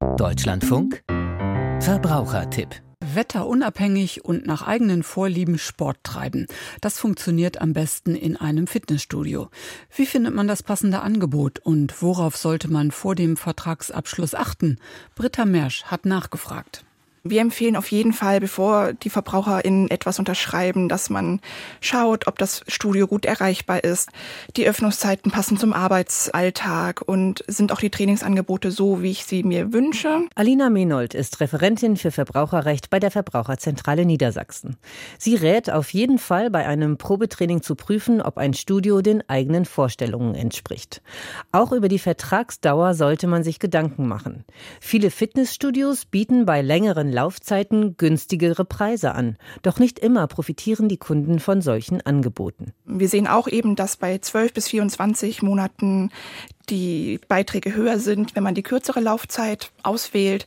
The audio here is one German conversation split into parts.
Deutschlandfunk Verbrauchertipp Wetterunabhängig und nach eigenen Vorlieben Sport treiben. Das funktioniert am besten in einem Fitnessstudio. Wie findet man das passende Angebot und worauf sollte man vor dem Vertragsabschluss achten? Britta Mersch hat nachgefragt. Wir empfehlen auf jeden Fall, bevor die VerbraucherInnen etwas unterschreiben, dass man schaut, ob das Studio gut erreichbar ist. Die Öffnungszeiten passen zum Arbeitsalltag und sind auch die Trainingsangebote so, wie ich sie mir wünsche. Alina Menold ist Referentin für Verbraucherrecht bei der Verbraucherzentrale Niedersachsen. Sie rät auf jeden Fall bei einem Probetraining zu prüfen, ob ein Studio den eigenen Vorstellungen entspricht. Auch über die Vertragsdauer sollte man sich Gedanken machen. Viele Fitnessstudios bieten bei längeren Laufzeiten günstigere Preise an. Doch nicht immer profitieren die Kunden von solchen Angeboten. Wir sehen auch eben, dass bei 12 bis 24 Monaten die Beiträge höher sind, wenn man die kürzere Laufzeit auswählt,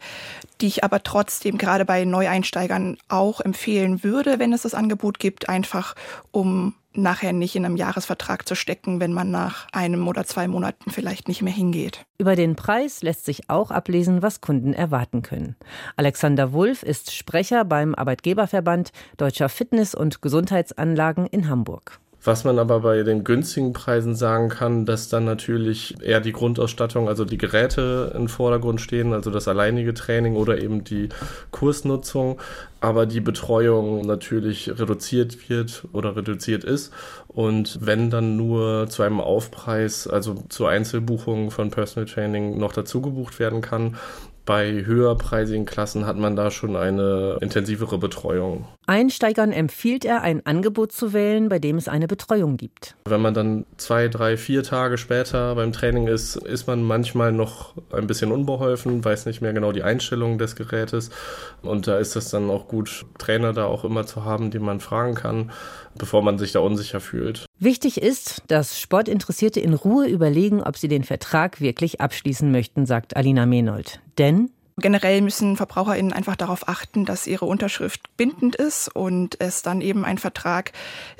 die ich aber trotzdem gerade bei Neueinsteigern auch empfehlen würde, wenn es das Angebot gibt, einfach um nachher nicht in einem Jahresvertrag zu stecken, wenn man nach einem oder zwei Monaten vielleicht nicht mehr hingeht. Über den Preis lässt sich auch ablesen, was Kunden erwarten können. Alexander Wulff ist Sprecher beim Arbeitgeberverband Deutscher Fitness- und Gesundheitsanlagen in Hamburg. Was man aber bei den günstigen Preisen sagen kann, dass dann natürlich eher die Grundausstattung, also die Geräte im Vordergrund stehen, also das alleinige Training oder eben die Kursnutzung, aber die Betreuung natürlich reduziert wird oder reduziert ist. Und wenn dann nur zu einem Aufpreis, also zu Einzelbuchungen von Personal Training noch dazu gebucht werden kann, bei höherpreisigen Klassen hat man da schon eine intensivere Betreuung. Einsteigern empfiehlt er, ein Angebot zu wählen, bei dem es eine Betreuung gibt. Wenn man dann zwei, drei, vier Tage später beim Training ist, ist man manchmal noch ein bisschen unbeholfen, weiß nicht mehr genau die Einstellung des Gerätes. Und da ist es dann auch gut, Trainer da auch immer zu haben, die man fragen kann, bevor man sich da unsicher fühlt. Wichtig ist, dass Sportinteressierte in Ruhe überlegen, ob sie den Vertrag wirklich abschließen möchten, sagt Alina Menold. Denn Generell müssen VerbraucherInnen einfach darauf achten, dass ihre Unterschrift bindend ist und es dann eben ein Vertrag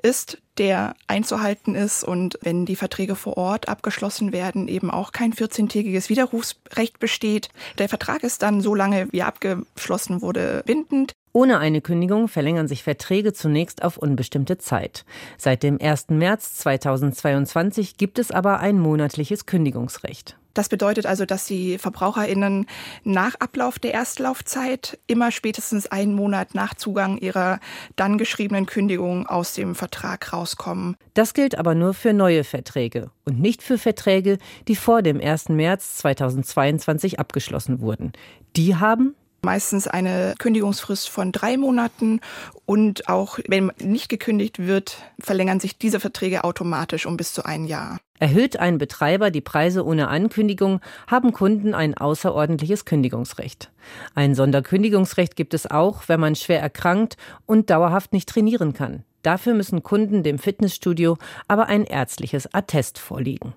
ist, der einzuhalten ist und wenn die Verträge vor Ort abgeschlossen werden, eben auch kein 14-tägiges Widerrufsrecht besteht. Der Vertrag ist dann so lange, wie er abgeschlossen wurde, bindend. Ohne eine Kündigung verlängern sich Verträge zunächst auf unbestimmte Zeit. Seit dem 1. März 2022 gibt es aber ein monatliches Kündigungsrecht. Das bedeutet also, dass die VerbraucherInnen nach Ablauf der Erstlaufzeit immer spätestens einen Monat nach Zugang ihrer dann geschriebenen Kündigung aus dem Vertrag rauskommen. Das gilt aber nur für neue Verträge und nicht für Verträge, die vor dem 1. März 2022 abgeschlossen wurden. Die haben meistens eine Kündigungsfrist von drei Monaten und auch wenn nicht gekündigt wird, verlängern sich diese Verträge automatisch um bis zu ein Jahr. Erhöht ein Betreiber die Preise ohne Ankündigung, haben Kunden ein außerordentliches Kündigungsrecht. Ein Sonderkündigungsrecht gibt es auch, wenn man schwer erkrankt und dauerhaft nicht trainieren kann. Dafür müssen Kunden dem Fitnessstudio aber ein ärztliches Attest vorlegen.